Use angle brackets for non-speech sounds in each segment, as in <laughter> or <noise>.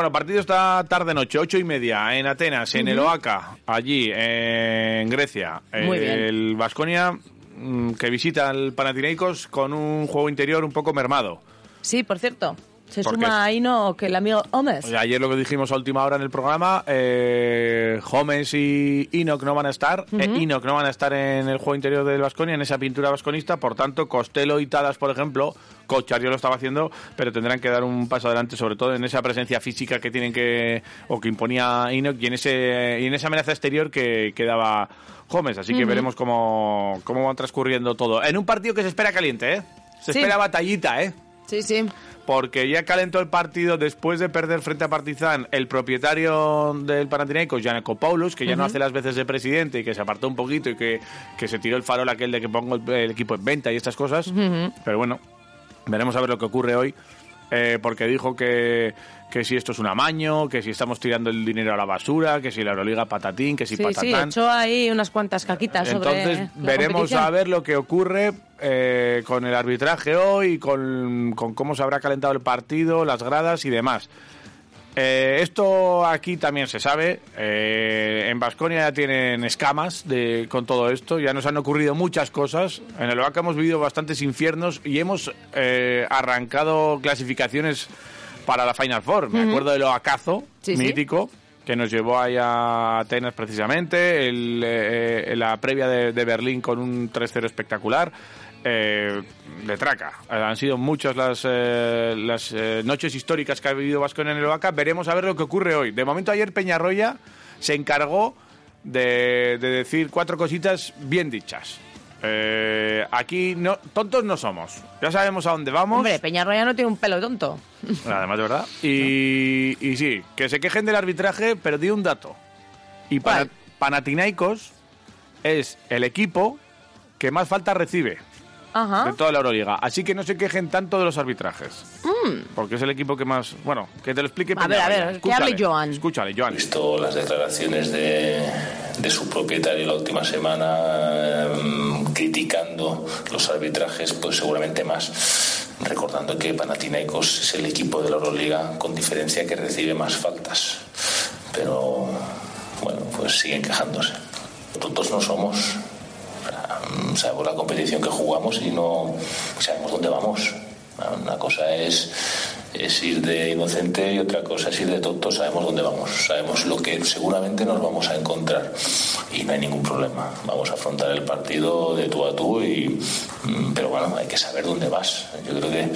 Bueno, partido esta tarde-noche, ocho y media, en Atenas, en el Oaca, allí, en Grecia. Muy bien. El Vasconia que visita al Panathinaikos con un juego interior un poco mermado. Sí, por cierto. Se Porque suma ahí no que el amigo Gómez. Ayer lo que dijimos a última hora en el programa, eh, Gómez y Enoch no van a estar, eh, Enoch no van a estar en el juego interior del Vasconia, en esa pintura vasconista, por tanto, Costello y Tadas, por ejemplo, Cochar yo lo estaba haciendo, pero tendrán que dar un paso adelante, sobre todo en esa presencia física que tienen que, o que imponía Enoch, y en, ese, y en esa amenaza exterior que, que daba Gómez, así que veremos cómo, cómo va transcurriendo todo. En un partido que se espera caliente, ¿eh? Se Sí. espera batallita, ¿eh? Sí, sí. Porque ya calentó el partido después de perder frente a Partizan el propietario del Panathinaikos, Gianakopoulos, que ya no hace las veces de presidente y que se apartó un poquito y que, que se tiró el farol aquel de que pongo el, el equipo en venta y estas cosas. Pero bueno, veremos a ver lo que ocurre hoy, eh, porque dijo que, que si esto es un amaño, que si estamos tirando el dinero a la basura, que si la Euroliga patatín, que si Sí, sí, patatán. echó ahí unas cuantas caquitas sobre Entonces veremos a ver lo que ocurre eh, con el arbitraje hoy, con, con cómo se habrá calentado el partido, las gradas y demás. Eh, esto aquí también se sabe. eh, en Vasconia ya tienen escamas de, con todo esto. Ya nos han ocurrido muchas cosas. En el Oaxaca hemos vivido bastantes infiernos y hemos eh, arrancado clasificaciones para la Final Four. Me acuerdo del Oacazo, Sí, sí. mítico, que nos llevó ahí a Atenas precisamente. El, eh, eh, la previa de, de Berlín con un 3-0 espectacular. Eh, de traca. Han sido muchas las, eh, las eh, noches históricas que ha vivido Vasco en el Oaxaca. Veremos a ver lo que ocurre hoy. De momento ayer Peñarroya se encargó de, de decir cuatro cositas bien dichas. Eh, aquí no, tontos no somos. Ya sabemos a dónde vamos. Hombre, Peñarroya no tiene un pelo tonto. Además, de verdad. Y, <laughs> y sí, que se quejen del arbitraje, pero di un dato. Y ¿Cuál? Panathinaikos es el equipo que más falta recibe de Ajá. toda la Euroliga. Así que no se quejen tanto de los arbitrajes. Porque es el equipo que más... Bueno, que te lo explique Mm. A ver, a ver, que hable Escúchale, Joan. Escúchale, Joan. visto las declaraciones de, de su propietario la última semana em, criticando los arbitrajes, pues seguramente más. Recordando que Panathinaikos es el equipo de la Euroliga con diferencia que recibe más faltas. Pero bueno, pues siguen quejándose. Tontos no somos. Mm, Sabemos la competición que jugamos y no sabemos dónde vamos. Una cosa es, es ir de inocente y otra cosa es ir de tonto. Sabemos dónde vamos, sabemos lo que seguramente nos vamos a encontrar y no hay ningún problema. Vamos a afrontar el partido de tú a tú, y, mm, pero bueno, hay que saber dónde vas. Yo creo que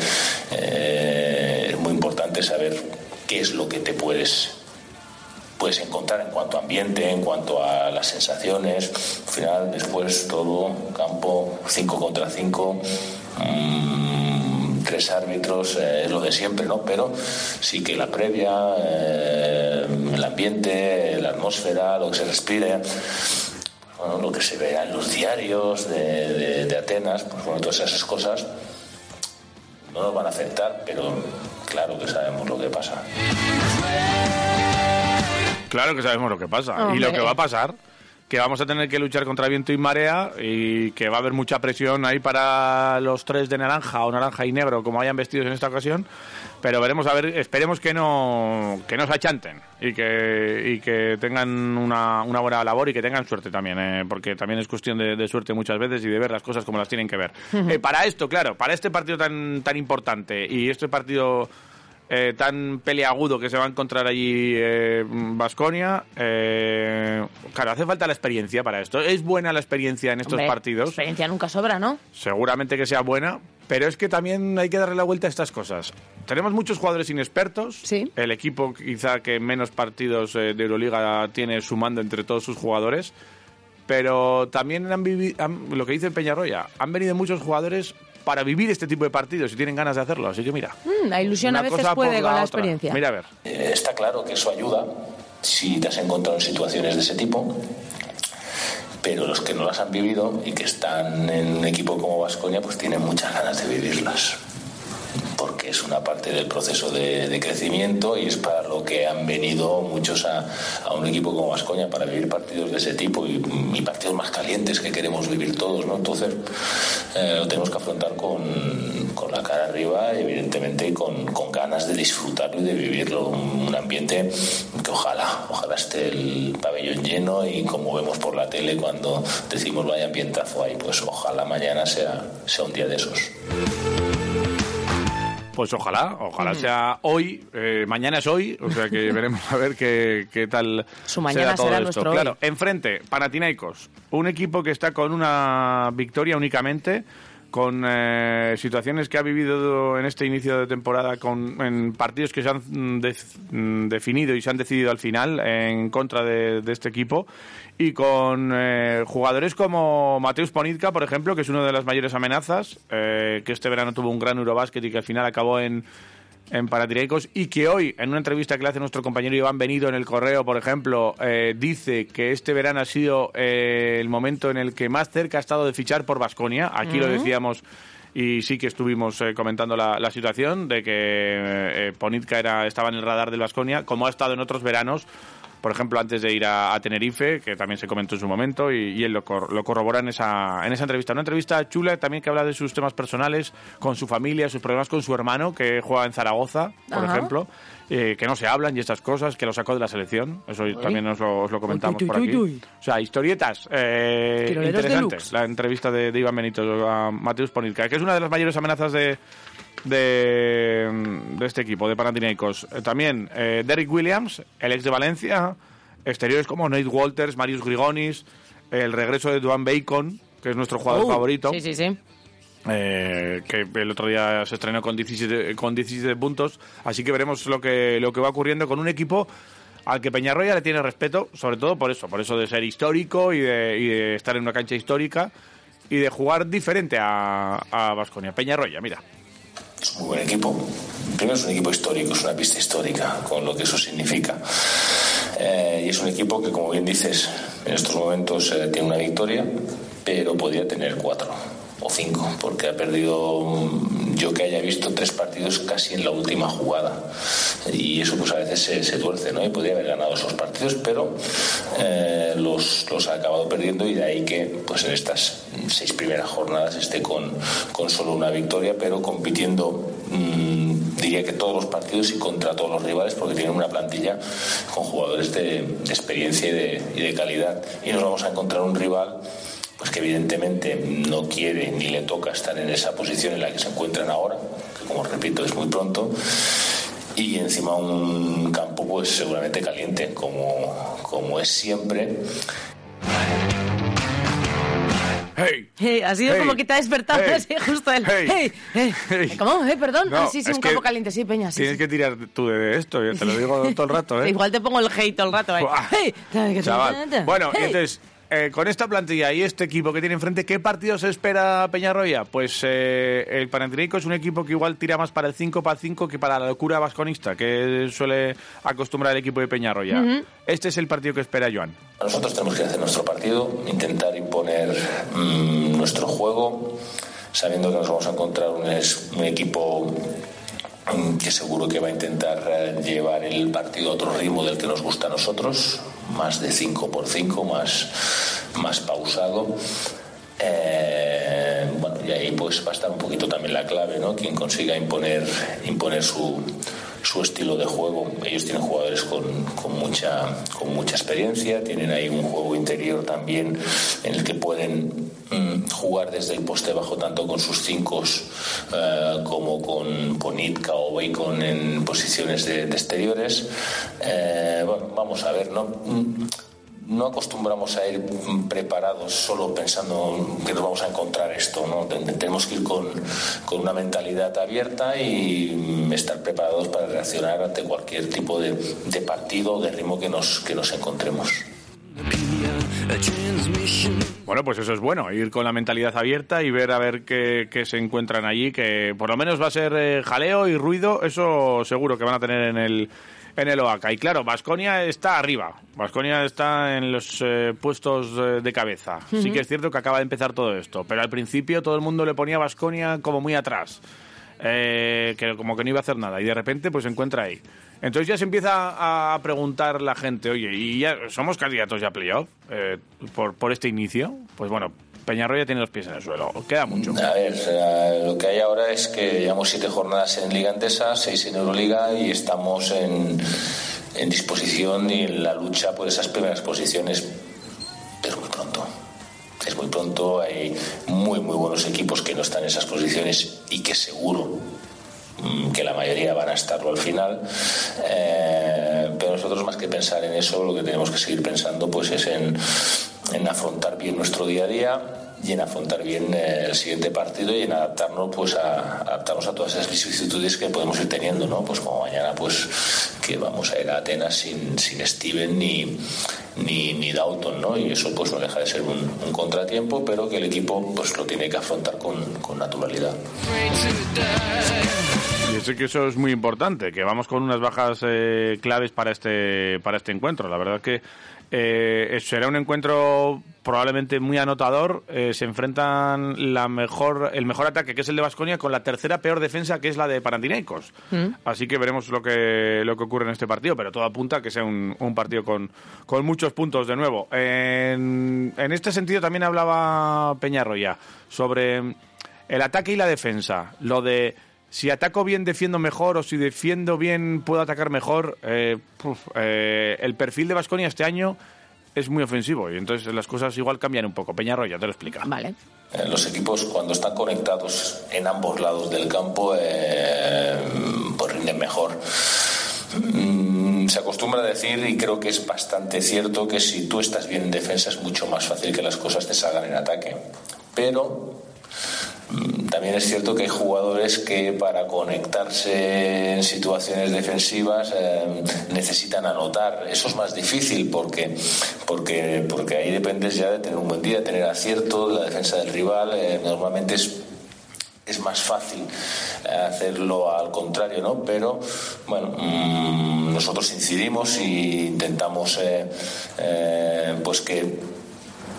eh, es muy importante saber qué es lo que te puedes puedes encontrar en cuanto a ambiente, en cuanto a las sensaciones. Al final, después todo, campo, 5 contra 5, tres árbitros, eh, lo de siempre, ¿no? Pero sí que la previa, eh, el ambiente, la atmósfera, lo que se respire. Lo que se vea en los diarios de, de- de Atenas, pues bueno, todas esas cosas no nos van a afectar, pero claro que sabemos lo que pasa. Claro que sabemos lo que pasa. Y lo que va a pasar, que vamos a tener que luchar contra viento y marea y que va a haber mucha presión ahí para los tres de naranja o naranja y negro, como hayan vestidos en esta ocasión. Pero veremos a ver, esperemos que no, que no se achanten y que, y que tengan una, una buena labor y que tengan suerte también, eh, porque también es cuestión de, de suerte muchas veces y de ver las cosas como las tienen que ver. Eh, para esto, claro, para este partido tan, tan importante y este partido eh, tan peleagudo que se va a encontrar allí Vasconia. claro, hace falta la experiencia para esto. Es buena la experiencia en estos Hombre, partidos. Experiencia nunca sobra, ¿no? Seguramente que sea buena, pero es que también hay que darle la vuelta a estas cosas. Tenemos muchos jugadores inexpertos. Sí. El equipo quizá que menos partidos eh, de Euroliga tiene sumando entre todos sus jugadores. Pero también han vivido, lo que dice Peñarroya, han venido muchos jugadores para vivir este tipo de partidos y tienen ganas de hacerlo. Así que mira. Mm, la ilusión una a veces cosa puede por con la otra. experiencia. Mira a ver. Eh, Está claro que eso ayuda si te has encontrado en situaciones de ese tipo, pero los que no las han vivido y que están en un equipo como Vasconia, pues tienen muchas ganas de vivirlas. Es una parte del proceso de, crecimiento y es para lo que han venido muchos a, a un equipo como Vasconia, para vivir partidos de ese tipo y, y partidos más calientes que queremos vivir todos. ¿no? Entonces, eh, lo tenemos que afrontar con, con la cara arriba y, evidentemente, con, con ganas de disfrutarlo y de vivirlo. Un, un ambiente que ojalá, ojalá esté el pabellón lleno y como vemos por la tele cuando decimos vaya ambientazo ahí, pues ojalá mañana sea, sea un día de esos. Pues ojalá, ojalá sea hoy, eh, mañana es hoy, o sea que <laughs> veremos a ver qué, qué tal Su mañana será todo será esto. nuestro hoy. Claro, enfrente, Panathinaikos, un equipo que está con una victoria únicamente, con eh, situaciones que ha vivido en este inicio de temporada, con en partidos que se han mm, def- mm, definido y se han decidido al final en contra de, de este equipo, y con eh, jugadores como Mateus Ponitka, por ejemplo, que es una de las mayores amenazas, eh, que este verano tuvo un gran Eurobásquet y que al final acabó en, en Panathinaikos y que hoy, en una entrevista que le hace nuestro compañero Iván Benido en el correo, por ejemplo, eh, dice que este verano ha sido eh, el momento en el que más cerca ha estado de fichar por Vasconia. Aquí lo decíamos y sí que estuvimos eh, comentando la, la situación de que Ponitka era, estaba en el radar del Vasconia, como ha estado en otros veranos. Por ejemplo, antes de ir a, a Tenerife, que también se comentó en su momento, y, y él lo, cor- lo corrobora en esa, en esa entrevista. Una entrevista chula también que habla de sus temas personales, con su familia, sus problemas con su hermano, que juega en Zaragoza, por Ajá. ejemplo, eh, que no se hablan y estas cosas, que lo sacó de la selección. Eso también os lo, os lo comentamos Uy, uy, por aquí. uy. O sea, historietas eh, interesantes. La entrevista de, de Iván Benito a Mateus Ponitka, que es una de las mayores amenazas de, de, de este equipo, de Panathinaikos. Eh, también eh, Derrick Williams, el ex de Valencia, exteriores como Nate Walters, Marius Grigonis, el regreso de Duane Bacon, que es nuestro jugador Uh, favorito, Sí, sí, sí. eh, que el otro día se estrenó con 17, con 17 puntos, así que veremos lo que, lo que va ocurriendo con un equipo al que Peñarroya le tiene respeto, sobre todo por eso, por eso de ser histórico y de, y de estar en una cancha histórica y de jugar diferente a, a Vasconia. Peñarroya, mira. Es un muy buen equipo. Primero es un equipo histórico, es una pista histórica, con lo que eso significa. Eh, y es un equipo que, como bien dices, en estos momentos eh, tiene una victoria, pero podría tener cuatro o cinco, porque ha perdido, yo que haya visto tres partidos casi en la última jugada. Y eso pues a veces se, se tuerce, ¿no? Y podría haber ganado esos partidos, pero eh, los, los ha acabado perdiendo y de ahí que pues en estas seis primeras jornadas esté con, con solo una victoria, pero compitiendo mm, diría que todos los partidos y contra todos los rivales porque tienen una plantilla con jugadores de, de experiencia y de, y de calidad. Y nos vamos a encontrar un rival pues que evidentemente no quiere ni le toca estar en esa posición en la que se encuentran ahora, que como repito es muy pronto, y encima un campo pues seguramente caliente como, como es siempre. ¡Hey! Hey, ha sido Hey. como que te ha despertado Hey. así justo el... Hey. Hey. ¿Cómo? Eh, perdón. No, ah, sí, sí, es un campo caliente, sí, Peña. Sí, Tienes sí. que tirar tú de esto, yo te lo <laughs> digo todo el rato, ¿eh? Igual te pongo el hate todo el rato. ahí. Chaval. Bueno, entonces, eh, con esta plantilla y este equipo que tiene enfrente, ¿qué partido se espera Peñarroya? Pues eh, el Panathinaikos es un equipo que igual tira más para el 5 para 5 que para la locura vasconista, que suele acostumbrar el equipo de Peñarroya. Este es el partido que espera Joan. Nosotros tenemos que hacer nuestro partido, intentar imponer mm, nuestro juego, sabiendo que nos vamos a encontrar un, equipo que seguro que va a intentar eh, llevar el partido a otro ritmo del que nos gusta a nosotros, más de 5 por 5, más, más pausado. Eh, bueno, y ahí pues va a estar un poquito también la clave, ¿no? Quien consiga imponer, imponer su, su estilo de juego. Ellos tienen jugadores con, con mucha, con mucha experiencia, tienen ahí un juego interior también en el que pueden mm, jugar desde el poste bajo tanto con sus cinco eh, como con Ponitka Nitka o Bacon en posiciones de, exteriores. Eh, bueno, vamos a ver, ¿no? No acostumbramos a ir preparados solo pensando que nos vamos a encontrar esto, ¿no? Tenemos que ir con, con una mentalidad abierta y estar preparados para reaccionar ante cualquier tipo de, de partido o de ritmo que nos, que nos encontremos. Bueno, pues eso es bueno, ir con la mentalidad abierta y ver a ver qué, se encuentran allí, que por lo menos va a ser eh, jaleo y ruido, eso seguro que van a tener en el, en el OACA. Y claro, Vasconia está arriba. Vasconia está en los eh, puestos eh, de cabeza. Sí que es cierto que acaba de empezar todo esto, pero al principio todo el mundo le ponía a Vasconia como muy atrás. Eh, que como que no iba a hacer nada y de repente pues se encuentra ahí. Entonces ya se empieza a preguntar la gente, oye, ¿y ya somos candidatos ya a playoff por, por este inicio? Pues bueno, Peñarroya tiene los pies en el suelo. Queda mucho. A ver, lo que hay ahora es que llevamos siete jornadas en Liga Antesa, seis en Euroliga y estamos en, en disposición y en la lucha por esas primeras posiciones, pero muy pronto. Es muy pronto, hay muy, muy buenos equipos que no están en esas posiciones y que seguro mm, que la mayoría van a estarlo al final. Eh, pero nosotros más que pensar en eso, lo que tenemos que seguir pensando pues es en en afrontar bien nuestro día a día y en afrontar bien el siguiente partido y en adaptarnos pues a adaptarnos a todas esas vicisitudes que podemos ir teniendo no pues como mañana pues que vamos a ir a Atenas sin, sin Steven ni, ni, ni Dalton no y eso pues no deja de ser un, contratiempo pero que el equipo pues lo tiene que afrontar con, con naturalidad. Y sé que eso es muy importante que vamos con unas bajas eh, claves para este para este encuentro. La verdad que eh, será un encuentro probablemente muy anotador. Eh, se enfrentan la mejor, el mejor ataque, que es el de Vasconia, con la tercera peor defensa, que es la de Panathinaikos. Mm. Así que veremos lo que, lo que ocurre en este partido, pero todo apunta a que sea un, partido con, con, muchos puntos de nuevo. En, en este sentido también hablaba Peñarroya sobre el ataque y la defensa. Lo de si ataco bien defiendo mejor o si defiendo bien puedo atacar mejor, eh, eh, el perfil de Vasconia este año es muy ofensivo y entonces las cosas igual cambian un poco. Peñarroya te lo explica. Vale. Eh, los equipos cuando están conectados en ambos lados del campo pues rinden mejor. Mm, se acostumbra a decir, y creo que es bastante cierto, que si tú estás bien en defensa es mucho más fácil que las cosas te salgan en ataque. Pero también es cierto que hay jugadores que para conectarse en situaciones defensivas eh, necesitan anotar. Eso es más difícil porque, porque, porque ahí dependes ya de tener un buen día, tener acierto, la defensa del rival. Eh, normalmente es es más fácil eh, hacerlo al contrario, ¿no? Pero bueno, mm, nosotros incidimos e intentamos pues que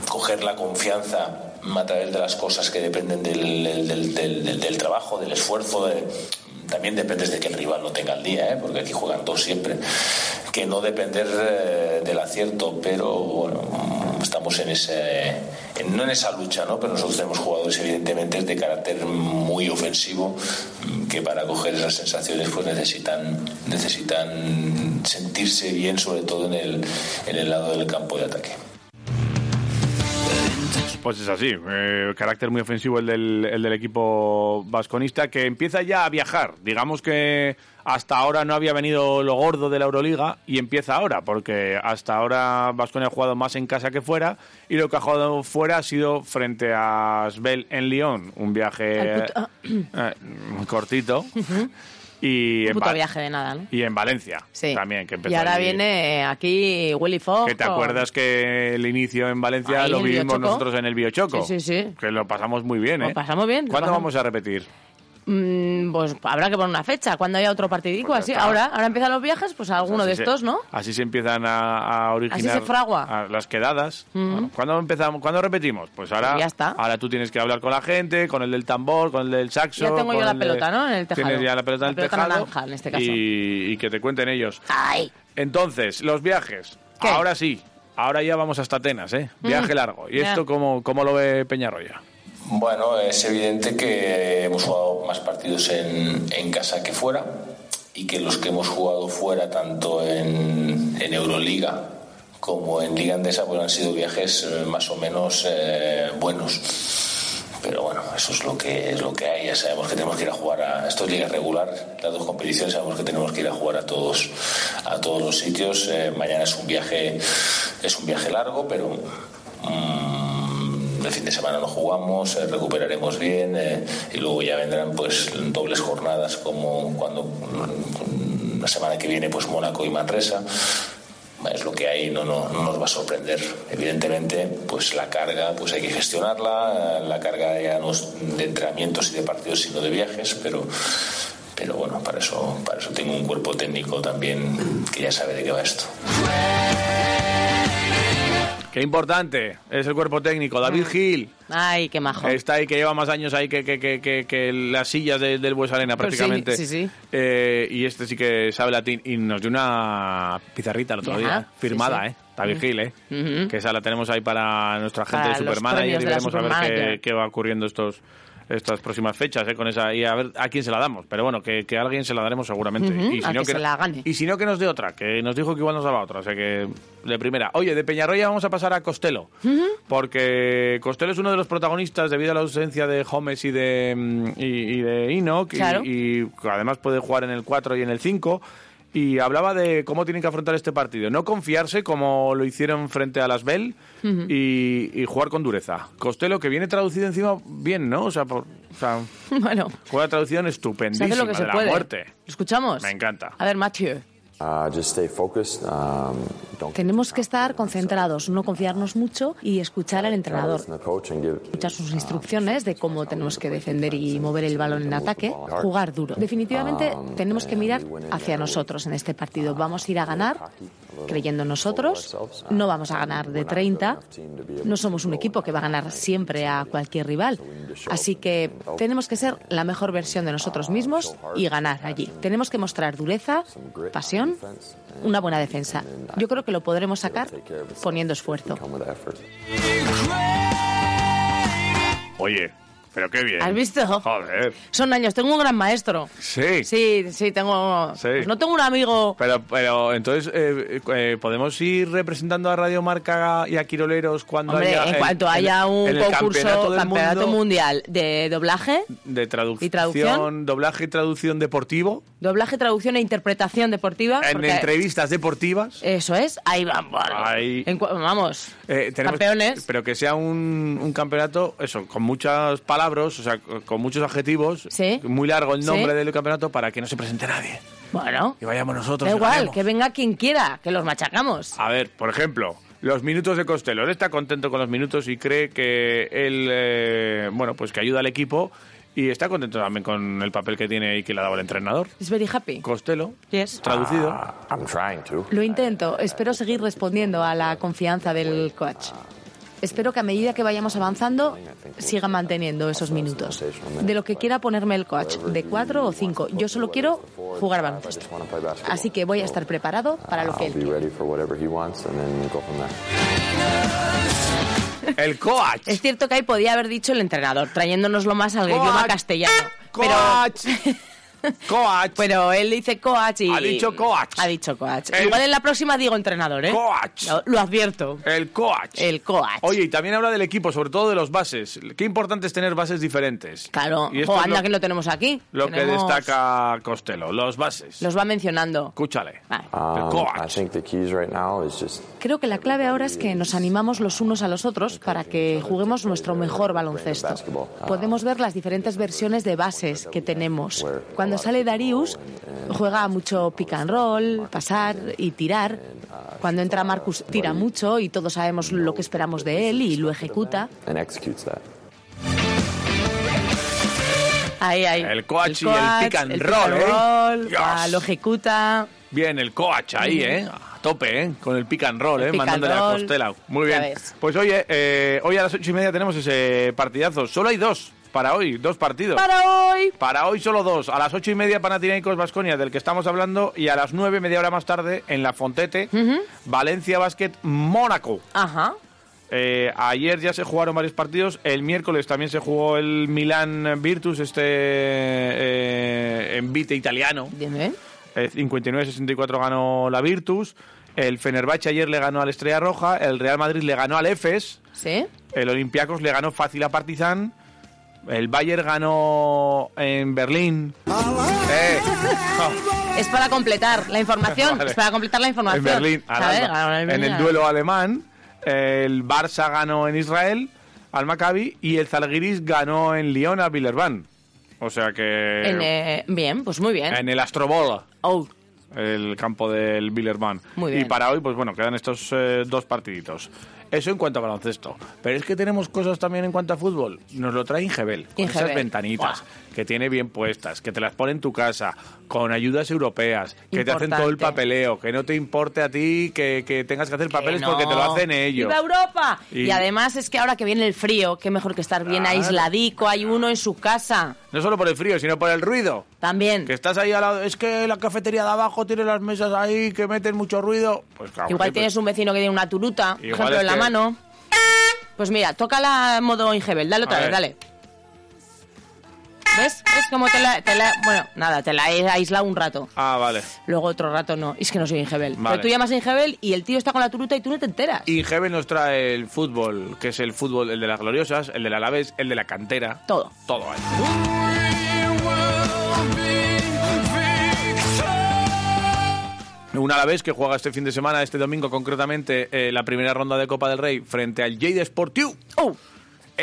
coger la confianza a través de las cosas que dependen del, del, trabajo, del esfuerzo. también dependes de que el rival no tenga el día, ¿eh? porque aquí juegan dos siempre. Que no depender eh, del acierto, pero bueno, estamos en ese, no en esa lucha, ¿no? pero nosotros tenemos jugadores evidentemente de carácter muy ofensivo que para coger esas sensaciones pues necesitan, necesitan sentirse bien, sobre todo en el, en el lado del campo de ataque. Pues es así, eh, carácter muy ofensivo el del, el del equipo vasconista que empieza ya a viajar. Digamos que hasta ahora no había venido lo gordo de la Euroliga y empieza ahora, porque hasta ahora Vasconia ha jugado más en casa que fuera y lo que ha jugado fuera ha sido frente a Svel en Lyon, un viaje eh, cortito. Y en viaje de nada, Y en Valencia también. Que y ahora viene aquí Willy Fox. Que te acuerdas que el inicio en Valencia lo vivimos nosotros en el Biochoco. Sí, sí, sí. Que lo pasamos muy bien, ¿eh? Lo pasamos bien. ¿Cuándo vamos a repetir? Mm, pues habrá que poner una fecha, cuando haya otro partidico, pues así. Ahora, ahora empiezan los viajes, pues alguno de estos, ¿no? Así se empiezan a, originar las quedadas. Mm. ¿cuándo, empezamos, ¿Cuándo repetimos? Pues ahora, pues ya está. ahora tú tienes que hablar con la gente, con el del tambor, con el del saxo. Ya tengo yo la pelota, ¿no? En el tejado. Tienes ya la pelota en el tejado. en este caso. Y, que te cuenten ellos. ¡Ay! Entonces, los viajes. Ahora sí. Ahora ya vamos hasta Atenas, ¿eh? Viaje mm. largo. ¿Y esto cómo, cómo lo ve Peñarroya? Bueno, es evidente que hemos jugado más partidos en, en casa que fuera y que los que hemos jugado fuera, tanto en, en Euroliga como en Liga Andesa, pues han sido viajes eh, más o menos eh, buenos. pero bueno, eso es lo que es lo que hay. Ya sabemos que tenemos que ir a jugar a esto es liga regular, las dos competiciones sabemos que tenemos que ir a jugar a todos a todos los sitios. Eh, mañana es un viaje es un viaje largo, pero mm, el fin de semana no jugamos, eh, recuperaremos bien eh, y luego ya vendrán pues dobles jornadas como cuando mm, la semana que viene pues Mónaco y Manresa es lo que hay, no, no, no, nos va a sorprender. Evidentemente, pues la carga pues hay que gestionarla, la carga ya no de entrenamientos y de partidos, sino de viajes, pero, pero bueno, para eso, para eso tengo un cuerpo técnico también que ya sabe de qué va esto. Qué importante es el cuerpo técnico. David Gil. Ay, qué majo. Está ahí, que lleva más años ahí que, que, que, que las sillas de, del Buesalena Pues prácticamente. sí, sí, sí. Eh, y este sí que sabe latín. Y nos dio una pizarrita el otro Ajá, día, firmada, sí. ¿eh? David Gil, ¿eh? Ujú. Que esa la tenemos ahí para nuestra gente Para de premios y veremos a ver qué va ocurriendo estos estas próximas fechas ¿eh? con esa y a ver a quién se la damos. Pero bueno que, que a alguien se la daremos seguramente. Y si no que se la gane. y si no que nos dé otra que nos dijo que igual nos daba otra o sea que de primera. Oye de Peñarroya vamos a pasar a Costello porque Costello es uno de los protagonistas debido a la ausencia de Holmes y de mm, y, y de Enoch y- y, además puede jugar en el 4 y en el 5 y hablaba de cómo tienen que afrontar este partido. No confiarse como lo hicieron frente a las Bell y, y jugar con dureza. Costello, que viene traducido encima bien, ¿no? O sea, por, o sea <laughs> bueno, juega traducción se estupendísima hace lo que de se la puede. muerte. ¿Lo escuchamos? Me encanta. A ver, Mathieu. Uh. Um, Tenemos que estar concentrados, no confiarnos mucho y escuchar al entrenador. Escuchar sus instrucciones de cómo tenemos que defender y mover el balón en ataque, jugar duro. Definitivamente tenemos que mirar hacia nosotros en este partido. Vamos a ir a ganar creyendo en nosotros. No vamos a ganar de 30. No somos un equipo que va a ganar siempre a cualquier rival. Así que tenemos que ser la mejor versión de nosotros mismos y ganar allí. Tenemos que mostrar dureza, pasión, una buena defensa. Yo creo que lo podremos sacar poniendo esfuerzo. Oye, pero qué bien. ¿Has visto? Joder. Son años. Tengo un gran maestro. Sí. Sí, sí, tengo. Sí. pues no tengo un amigo. Pero, pero entonces, eh, eh, ¿podemos ir representando a Radio Marca y a Quiroleros cuando Hombre, haya... en cuanto haya un el concurso, campeonato mundial de doblaje, de traducción, ¿Y traducción? doblaje y traducción deportivo, doblaje, traducción e interpretación deportiva. en entrevistas deportivas. Eso es, ahí vamos. Ahí. En cua- vamos. Eh, tenemos- Campeones. Pero que sea un, un campeonato, eso, con muchas palabras, o sea, con muchos adjetivos, Sí. muy largo el nombre Sí. del campeonato para que no se presente nadie. Bueno, Y vayamos nosotros. da igual, ganemos. que venga quien quiera, que los machacamos. A ver, por ejemplo, los minutos de Costello. Él está contento con los minutos y cree que él, eh, bueno, pues que ayuda al equipo y está contento también con el papel que tiene y que le ha dado el entrenador. Es very happy. Costello, Yes. traducido. Uh, I'm trying to. Lo intento. Espero seguir respondiendo a la confianza del coach. Espero que a medida que vayamos avanzando siga manteniendo esos minutos. De lo que quiera ponerme el coach, de cuatro o cinco. Yo solo quiero jugar I baloncesto. Así que voy a estar preparado para lo que él quiera. El coach. Es cierto que ahí podía haber dicho el entrenador, trayéndonoslo más al Coach. idioma castellano. Pero, <laughs> <laughs> Coach. coach. pero él dice coach y... Ha dicho coach. Ha dicho coach. El- Igual en la próxima digo entrenador, ¿eh? Coach. Lo, lo advierto. El coach. El coach. Oye, y también habla del equipo, sobre todo de los bases. Qué importante es tener bases diferentes. Claro. Y esto Jo, es anda lo, que lo tenemos aquí. lo que Tenemos- destaca Costello, los bases. Los va mencionando. Escúchale. Vale. El Um, coach. I think the keys right now is just Creo que la clave ahora es que nos animamos los unos a los otros para que juguemos nuestro mejor baloncesto. Podemos ver las diferentes versiones de bases que tenemos. Cuando sale Darius, juega mucho pick and roll, pasar y tirar. Cuando entra Marcus, tira mucho y todos sabemos lo que esperamos de él y lo ejecuta. Ahí, ahí. El coach y el pick and el roll, ¿eh? roll, lo ejecuta. Bien, el coach ahí, ¿eh? A tope, ¿eh? Con el pick and roll, El ¿eh? Mandándole a roll. Costello. Muy bien. Pues oye, eh, hoy a las ocho y media tenemos ese partidazo. Solo hay dos para hoy, dos partidos. Para hoy. Para hoy solo dos. A las ocho y media Panathinaikos Vasconia, del que estamos hablando, y a las nueve, media hora más tarde, en la Fontete, Valencia Basket Mónaco. Ajá. Eh, ayer ya se jugaron varios partidos. El miércoles también se jugó el Milan Virtus, este eh, envite italiano. Dime. Eh, 59-64 ganó la Virtus. El Fenerbahce ayer le ganó al Estrella Roja. El Real Madrid le ganó al Efes. ¿Sí? El Olympiacos le ganó fácil a Partizan. El Bayern ganó en Berlín. Eh, <laughs> Es para completar la información. <laughs> Vale. Es para completar la información. en Berlín, en el duelo alemán. El Barça ganó en Israel al Maccabi y el Zalgiris ganó en Lyon al Villerban. O sea que En, eh, bien, pues muy bien. en el Astrobola. Oh, el campo del Villerban. Muy bien. Y para hoy, pues bueno, quedan estos eh, dos partiditos. Eso en cuanto a baloncesto. Pero es que tenemos cosas también en cuanto a fútbol. Nos lo trae Ingebel. Con esas ventanitas que tiene bien puestas, que te las pone en tu casa, con ayudas europeas, que te hacen todo el papeleo, que no te importe a ti que, que tengas que hacer papeles que porque te lo hacen ellos. ¡Viva Europa! Y- Y... además es que ahora que viene el frío, qué mejor que estar bien Claro. aisladico, hay uno en su casa. No solo por el frío, sino por el ruido. También. Que estás ahí al lado. Es que la cafetería de abajo tiene las mesas ahí que meten mucho ruido. Pues claro. Igual tienes un vecino que tiene una turuta, por ejemplo, en la mano. <laughs> Pues mira, tócala en modo Ingebel, dale otra A vez, ver. dale. ¿Ves? ¿Ves cómo te la, te la- Bueno, nada, te la he aislado un rato. Ah, vale. Luego otro rato no. Es que no soy Ingebel. Vale. Pero tú llamas a Ingebel y el tío está con la turuta y tú no te enteras. Ingebel nos trae el fútbol, que es el fútbol, el de las gloriosas, el del Alavés, el de la cantera. Todo. Todo ahí. Un Alavés que juega este fin de semana, este domingo concretamente, eh, la primera ronda de Copa del Rey frente al Lleida Sportiu. ¡Oh!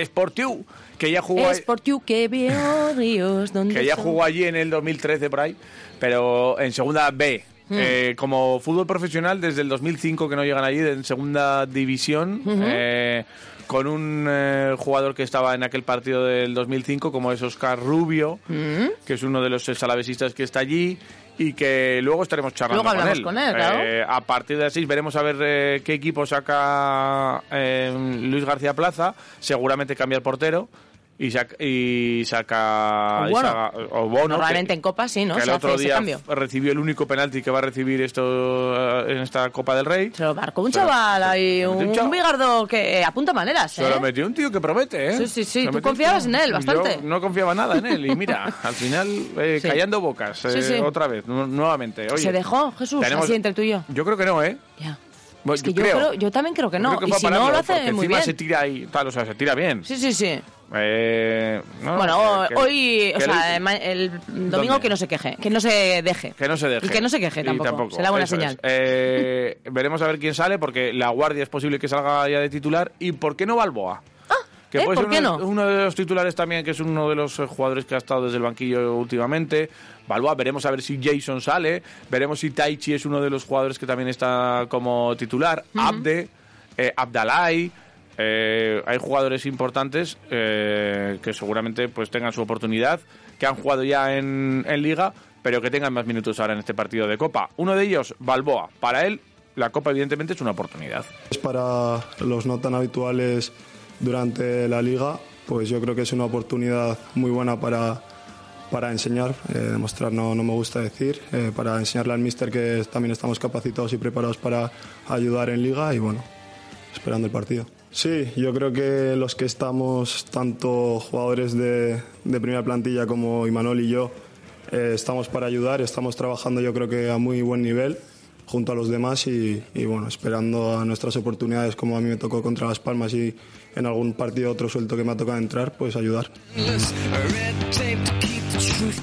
Sportiu, que ya jugó... Es por ti que veo ríos <laughs> donde que ya son- jugó allí en el 2013 por ahí, pero en segunda B. Hmm. Eh, como fútbol profesional desde el 2005 que no llegan allí, en segunda división, eh, con un eh, jugador que estaba en aquel partido del 2005, como es Oscar Rubio, Hmm. que es uno de los salavesistas que está allí y que luego estaremos charlando Luego con él. con él, claro. Eh, a partir de así veremos a ver eh, qué equipo saca eh, Luis García Plaza, seguramente cambia el portero. Y saca, y saca, O y saca- o Bono, Normalmente que- en Copa sí, ¿no? que el Se otro día recibió el único penalti que va a recibir esto eh, en esta Copa del Rey. Se lo marcó un Se lo- chaval ahí, lo un, un bigardo que eh, apunta maneras, Se lo ¿eh? metió un tío que promete, ¿eh? Sí, sí, sí, lo tú confiabas en él bastante. Yo no confiaba nada en él y mira, <laughs> al final eh, Sí. callando bocas, eh, Sí, sí. otra vez, nu- nuevamente. Oye, ¿Se dejó, Jesús, tenemos- así entre tú y yo? Yo creo que no, ¿eh? Ya. Bueno, Es que yo yo, creo. creo- yo también creo que no. creo que y si no, lo hace muy encima bien. se tira ahí, tal, o sea, se tira bien. Sí, sí, sí. Eh, no, Bueno, que- hoy, que o sea, el domingo ¿Dónde? que no se queje, que no se deje. Que no se deje. Y que no se queje Y tampoco. Será buena señal. Eh, veremos a ver quién sale, porque la Guardia es posible que salga ya de titular. ¿Y por qué no Balboa? Que ¿eh? puede ¿Por ser qué uno, no? uno de los titulares también, que es uno de los jugadores que ha estado desde el banquillo últimamente. Balboa, veremos a ver si Jason sale. Veremos si Taichi es uno de los jugadores que también está como titular. Abde, eh, Abdalai. Eh, hay jugadores importantes eh, que seguramente pues tengan su oportunidad, que han jugado ya en, en Liga, pero que tengan más minutos ahora en este partido de Copa. Uno de ellos, Balboa. Para él, la Copa evidentemente es una oportunidad. Es para los no tan habituales durante la liga, pues yo creo que es una oportunidad muy buena para, para enseñar, eh, demostrar no, no me gusta decir, eh, para enseñarle al míster que también estamos capacitados y preparados para ayudar en liga y bueno, esperando el partido. Sí, yo creo que los que estamos, tanto jugadores de, de primera plantilla como Imanol y yo, eh, estamos para ayudar, estamos trabajando yo creo que a muy buen nivel junto a los demás y, y, bueno, esperando a nuestras oportunidades como a mí me tocó contra Las Palmas y en algún partido otro suelto que me ha tocado entrar, pues ayudar.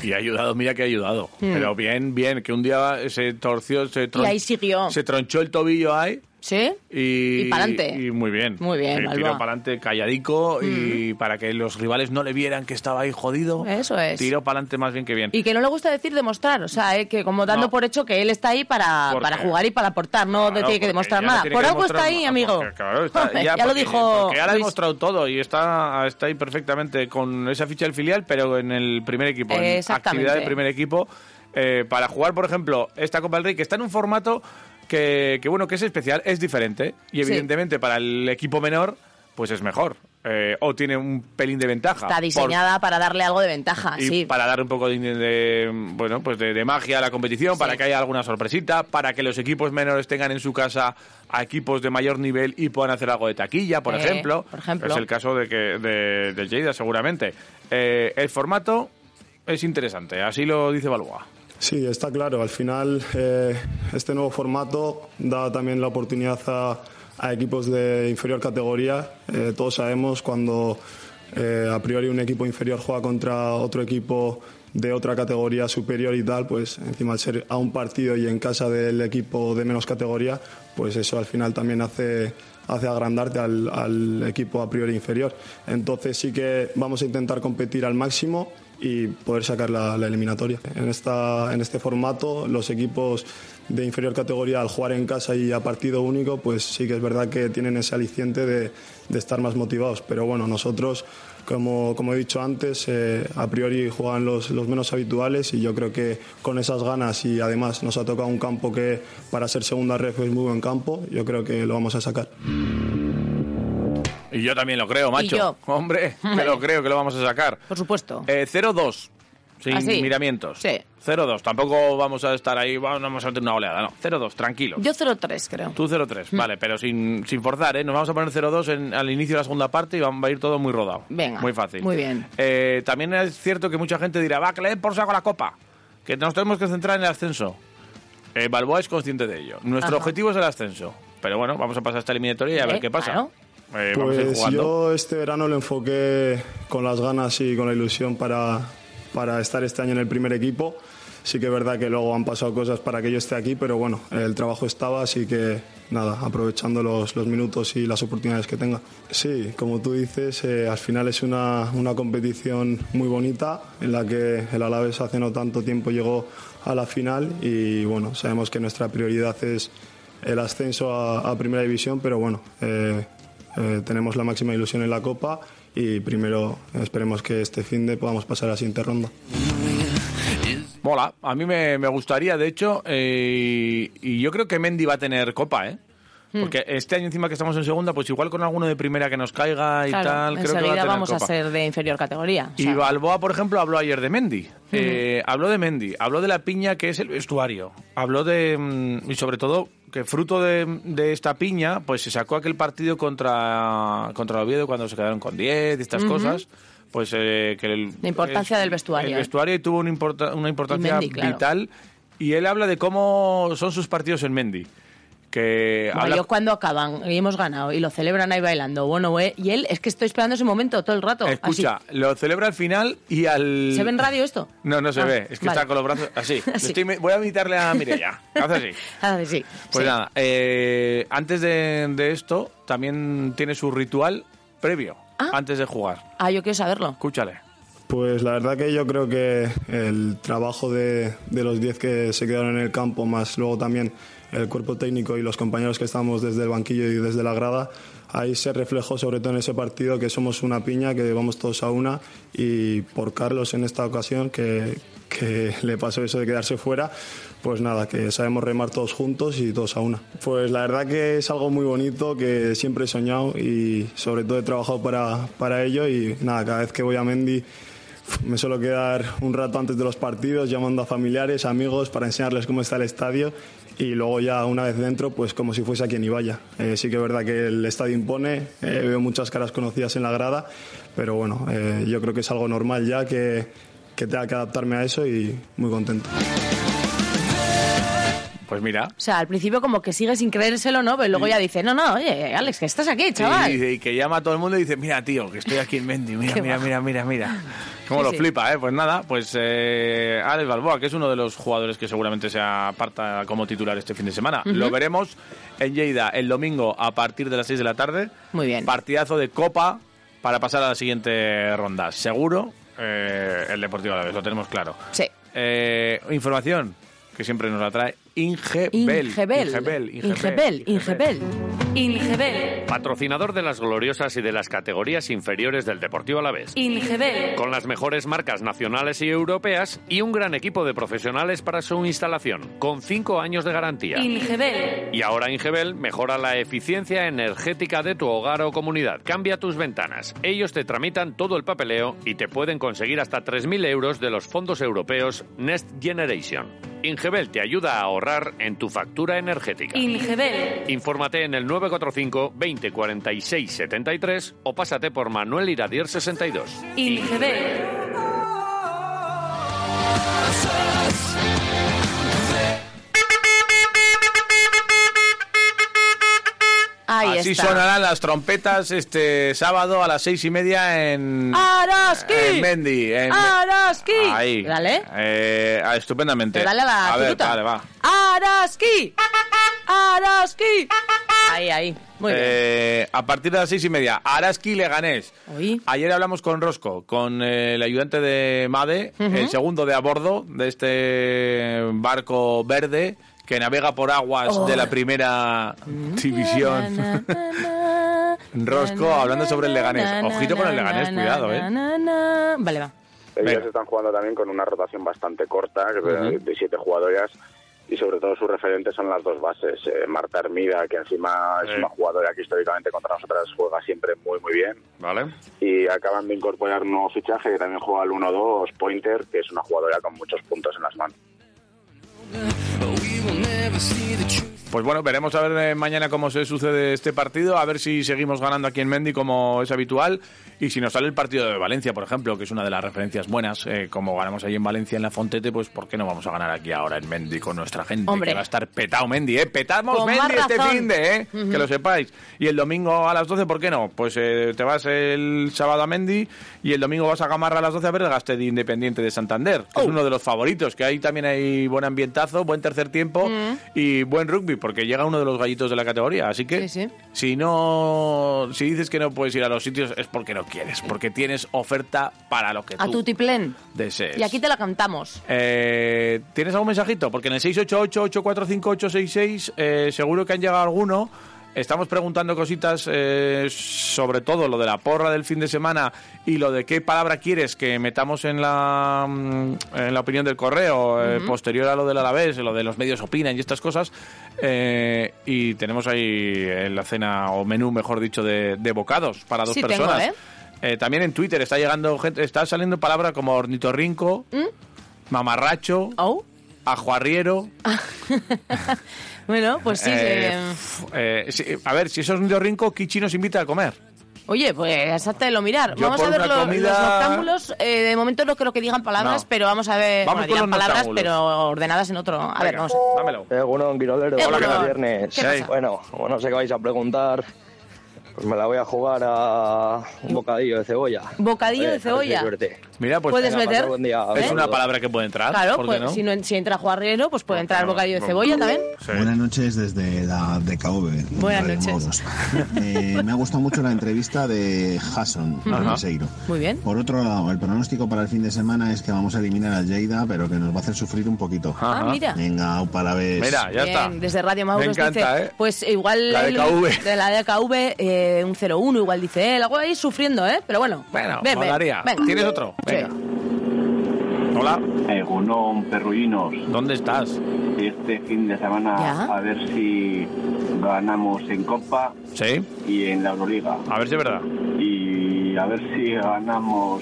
Y ha ayudado, mira que ha ayudado. Pero bien, bien, que un día se torció, se, tron- Hmm. Y ahí siguió. se tronchó el tobillo ahí. ¿Sí? Y, Y pa'lante. Y muy bien. Muy bien, Balboa. tiró para adelante calladico y para que los rivales no le vieran que estaba ahí jodido. Eso es. Tiró para adelante más bien que bien. Y que no le gusta decir demostrar, o sea, eh, que como dando No. por hecho que él está ahí para, ¿Por para jugar y para aportar, no Claro, tiene que demostrar no nada. Por algo está ahí, amigo. claro, está- <laughs> ya ya lo dijo Porque ha demostrado todo y está, está ahí perfectamente con esa ficha del filial, pero en el primer equipo, en Exactamente. actividad del primer equipo, eh, para jugar, por ejemplo, esta Copa del Rey, que está en un formato que, que, bueno, que es especial, es diferente y evidentemente para el equipo menor, pues es mejor. eh, o tiene un pelín de ventaja. Está por- diseñada para darle algo de ventaja, y sí. para dar un poco de, de- bueno pues de, de magia a la competición para que haya alguna sorpresita para que los equipos menores tengan en su casa a equipos de mayor nivel y puedan hacer algo de taquilla por Eh, ejemplo por ejemplo. es el caso de que de, del Lleida seguramente Eh, el formato es interesante así lo dice Balboa Sí, está claro. Al final, eh, este nuevo formato da también la oportunidad a, equipos de inferior categoría. Eh, todos sabemos cuando, eh, a priori un equipo inferior juega contra otro equipo de otra categoría superior y tal, pues encima al ser a un partido y en casa del equipo de menos categoría, pues eso al final también hace, hace agrandarte al, al equipo a priori inferior. Entonces sí que vamos a intentar competir al máximo y poder sacar la, la eliminatoria. En, esta, en este formato los equipos de inferior categoría al jugar en casa y a partido único, pues sí que es verdad que tienen ese aliciente de, de estar más motivados. Pero bueno, nosotros, como, como he dicho antes, eh, a priori juegan los, los, menos habituales y yo creo que con esas ganas y además nos ha tocado un campo que para ser segunda ref es muy buen campo, yo creo que lo vamos a sacar. Y yo también lo creo, macho. yo? <laughs> Hombre, me lo creo que lo vamos a sacar. Por supuesto. Eh, 0-2, sin ¿Ah, sí? miramientos. Sí. 0-2, tampoco vamos a estar ahí, vamos vamos a meter una oleada, no. 0-2, tranquilo. Yo 0-3, creo. Tú 0-3, Mm. vale, pero sin, sin forzar, ¿eh? Nos vamos a poner 0-2 en- al inicio de la segunda parte y va a ir todo muy rodado. Venga, Muy fácil. muy bien. Eh, también es cierto que mucha gente dirá, va, que le den por saco la copa, que nos tenemos que centrar en el ascenso. Eh, Balboa es consciente de ello. Nuestro Ajá. objetivo es el ascenso. Pero bueno, vamos a pasar esta eliminatoria y a ver qué pasa. claro. Eh, Pues yo este verano lo enfoqué con las ganas y con la ilusión para, para estar este año en el primer equipo. Sí que es verdad que luego han pasado cosas para que yo esté aquí, pero bueno, el trabajo estaba, así que nada, aprovechando los, los minutos y las oportunidades que tenga. Sí, como tú dices, eh, al final es una, una competición muy bonita en la que el Alavés hace no tanto tiempo llegó a la final y bueno, sabemos que nuestra prioridad es el ascenso a, a Primera División, pero bueno, eh, eh, tenemos la máxima ilusión en la Copa y primero esperemos que este fin de podamos pasar a la siguiente ronda. Mola, a mí me, me gustaría, de hecho, eh, y yo creo que Mendy va a tener copa, ¿eh? Hmm. Porque este año encima que estamos en segunda, pues igual con alguno de primera que nos caiga y Claro, tal, creo que va a enseguida tener vamos a ser de inferior categoría. o Y sea, Balboa, por ejemplo, habló ayer de Mendy. Eh, habló de Mendy, habló de la piña que es el vestuario. Habló de. mm, Y sobre todo, que fruto de, de esta piña, pues se sacó aquel partido contra, contra el Oviedo cuando se quedaron con 10 y estas cosas. Pues eh, que el, La importancia del vestuario, El ¿eh? vestuario tuvo una, importa- una importancia Mendy, claro. vital. Y él habla de cómo son sus partidos en Mendy. Que habla- yo cuando acaban y hemos ganado y lo celebran ahí bailando, bueno, güey, y él es que estoy esperando ese momento todo el rato. Escucha, así. lo celebra al final y al. ¿Se ve en radio esto? No, no se Ah, ve. Es que vale. está con los brazos así. <laughs> Estoy voy a imitarle a Mireia. Hace así. <laughs> Ah, sí. Pues sí. nada, eh, antes de, de esto, también tiene su ritual previo, Ah. antes de jugar. Ah, yo quiero saberlo. Escúchale. Pues la verdad que yo creo que el trabajo de, de los 10 que se quedaron en el campo, más luego también el cuerpo técnico y los compañeros que estamos desde el banquillo y desde la grada, ahí se reflejó sobre todo en ese partido que somos una piña, que vamos todos a una. Y por Carlos en esta ocasión que, que <laughs> le pasó eso de quedarse fuera, pues nada, que sabemos remar todos juntos y todos a una. Pues la verdad que es algo muy bonito que siempre he soñado y sobre todo he trabajado para, para ello. Y nada, cada vez que voy a Mendy me suelo quedar un rato antes de los partidos llamando a familiares, amigos para enseñarles cómo está el estadio y luego ya una vez dentro pues como si fuese a quien y vaya. Eh, sí que es verdad que el estadio impone, eh, veo muchas caras conocidas en la grada, pero bueno, eh, yo creo que es algo normal ya que, que tenga que adaptarme a eso y muy contento. Pues mira. O sea, al principio como que sigue sin creérselo, ¿no? Pero luego ya dice, no, no, oye, Alex, que estás aquí, chaval. Y, y que llama a todo el mundo y dice, mira, tío, que estoy aquí en Mendy, mira, <laughs> mira, mira, mira, mira. Cómo Sí, lo sí. flipa, ¿eh? Pues nada, pues eh, Alex Balboa, que es uno de los jugadores que seguramente se aparta como titular este fin de semana. Lo veremos en Lleida el domingo a partir de las 6 de la tarde. Muy bien. Partidazo de Copa para pasar a la siguiente ronda. Seguro eh, el Deportivo Alavés, lo tenemos claro. Sí. Eh, información que siempre nos la trae Ingebel. Ingebel. Ingebel. Ingebel. Ingebel. Ingebel. Patrocinador de las gloriosas y de las categorías inferiores del Deportivo Alavés. Ingebel. Con las mejores marcas nacionales y europeas y un gran equipo de profesionales para su instalación, con cinco años de garantía. Ingebel. Y ahora Ingebel mejora la eficiencia energética de tu hogar o comunidad. Cambia tus ventanas. Ellos te tramitan todo el papeleo y te pueden conseguir hasta 3.000 euros de los fondos europeos Next Generation. Ingebel te ayuda a ahorrar en tu factura energética. Ingebel. Infórmate en el 945 20 46 73 o pásate por Manuel Iradier 62. Ingebel. Ahí Así sonarán las trompetas este sábado a las seis y media en... ¡Araski! En Mendy. En... ¡Araski! Ahí. Dale. Eh, ah, estupendamente. Pero dale a la A ver, fruta. vale, va. ¡Araski! ¡Araski! Ahí, ahí. Muy bien. Eh, a partir de las seis y media, Araski Leganés. Oí. Ayer hablamos con Rosco, con eh, el ayudante de Made, el segundo de a bordo de este barco verde que navega por aguas Oh. de la primera división. Na, na, na, <laughs> Rosco, hablando sobre el Leganés. Ojito con el Leganés, cuidado, eh. Vale, va. Ellos Venga. están jugando también con una rotación bastante corta, de- de siete jugadoras, y sobre todo sus referentes son las dos bases. Eh, Marta Hermida, que encima es una jugadora que históricamente contra nosotras juega siempre muy, muy bien. Vale. Y acaban de incorporar un nuevo fichaje que también juega al 1-2, Pointer, que es una jugadora con muchos puntos en las manos. see the truth. Pues bueno, veremos a ver eh, mañana cómo se sucede este partido, a ver si seguimos ganando aquí en Mendy como es habitual y si nos sale el partido de Valencia, por ejemplo, que es una de las referencias buenas, eh, como ganamos allí en Valencia en la Fontete, pues ¿por qué no vamos a ganar aquí ahora en Mendy con nuestra gente? Hombre. Que va a estar petado Mendy, ¿eh? Petamos Con Mendy este fin de, ¿eh? Que lo sepáis. Y el domingo a las 12, ¿por qué no? Pues eh, te vas el sábado a Mendy y el domingo vas a Gamarra a las 12 a ver el Gaste de Independiente de Santander, que es Oh. uno de los favoritos, que ahí también hay buen ambientazo, buen tercer tiempo Mm. y buen rugby, porque llega uno de los gallitos de la categoría. Así que Sí, sí. si no, si dices que no puedes ir a los sitios es porque no quieres, porque tienes oferta para lo que A tú tu tiplén. desees. Y aquí te la cantamos. Eh, ¿Tienes algún mensajito? Porque en el 688-845-866 eh, seguro que han llegado alguno. Estamos preguntando cositas eh, sobre todo lo de la porra del fin de semana y lo de qué palabra quieres que metamos en la, mm, en la opinión del correo eh, posterior a lo del Alavés, lo de los medios opinan y estas cosas. Eh, y tenemos ahí en la cena o menú, mejor dicho, de, de bocados para dos Sí, personas. también en Twitter está llegando gente, está saliendo palabras como ornitorrinco, mamarracho, Oh. ajuarriero. <laughs> <laughs> Bueno, pues sí. eh, eh, eh, sí, a ver, si eso es ornitorrinco, Kichi nos invita a comer. Oye, pues lo mirar. Yo vamos a ver lo- comida- los noctámbulos. eh, de momento no creo que digan palabras, No. pero vamos a ver. Vamos bueno, con digan los palabras, pero ordenadas en otro. A ver, vamos a Dámelo. Eh, bueno, Quirolero, Eh, hola, bueno. que es viernes. ¿Qué pasa? Bueno, como no sé qué vais a preguntar, pues me la voy a jugar a un bocadillo de cebolla. Bocadillo de a cebolla. suerte. Mira, pues Puedes meter. día. es una palabra que puede entrar. Claro, ¿por qué pues no? si, no, si entra juarriero, pues puede entrar no? bocadillo de cebolla también. Sí. Buenas noches desde la DKV. Buenas noches. Eh, me ha gustado mucho la entrevista de Hasson. Seiro. Muy bien. Por otro lado, el pronóstico para el fin de semana es que vamos a eliminar al Lleida, pero que nos va a hacer sufrir un poquito. Ah, mira. Venga, upa la vez. Mira, ya Bien, está. desde Radio Mauro Me encanta, dice, ¿eh? pues igual La DKV. de la DKV eh, un 0-1 igual dice él, algo ahí sufriendo, ¿eh? Pero bueno, Bueno, ven, molaría. ¿Tienes otro? Sí. Venga. Hola, Egunon, perruinos, ¿dónde estás? este fin de semana Ya. a ver si ganamos en Copa Sí, y en la Euroliga. a ver si es verdad. Y a ver si ganamos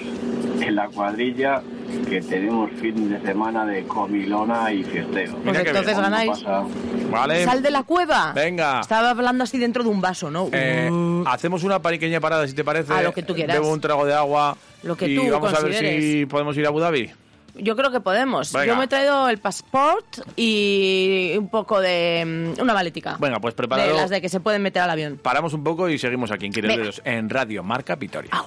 en la cuadrilla, que tenemos fin de semana de comilona y fiesteo. Pues Mira entonces bien. ganáis. Vale. Sal de la cueva. Venga. Estaba hablando así dentro de un vaso, ¿no? Eh, Uh, hacemos una pequeña parada, si te parece. A lo que tú quieras. Bebo un trago de agua. Lo que y tú vamos a ver si consideres. podemos ir a Abu Dhabi. yo creo que podemos. Venga. Yo me he traído el pasaporte y un poco de... mm, una maletica. Venga, pues de prepáralo. las de que se pueden meter al avión. Paramos un poco y seguimos aquí en Quiroleros, en Radio Marca Vitoria. Au.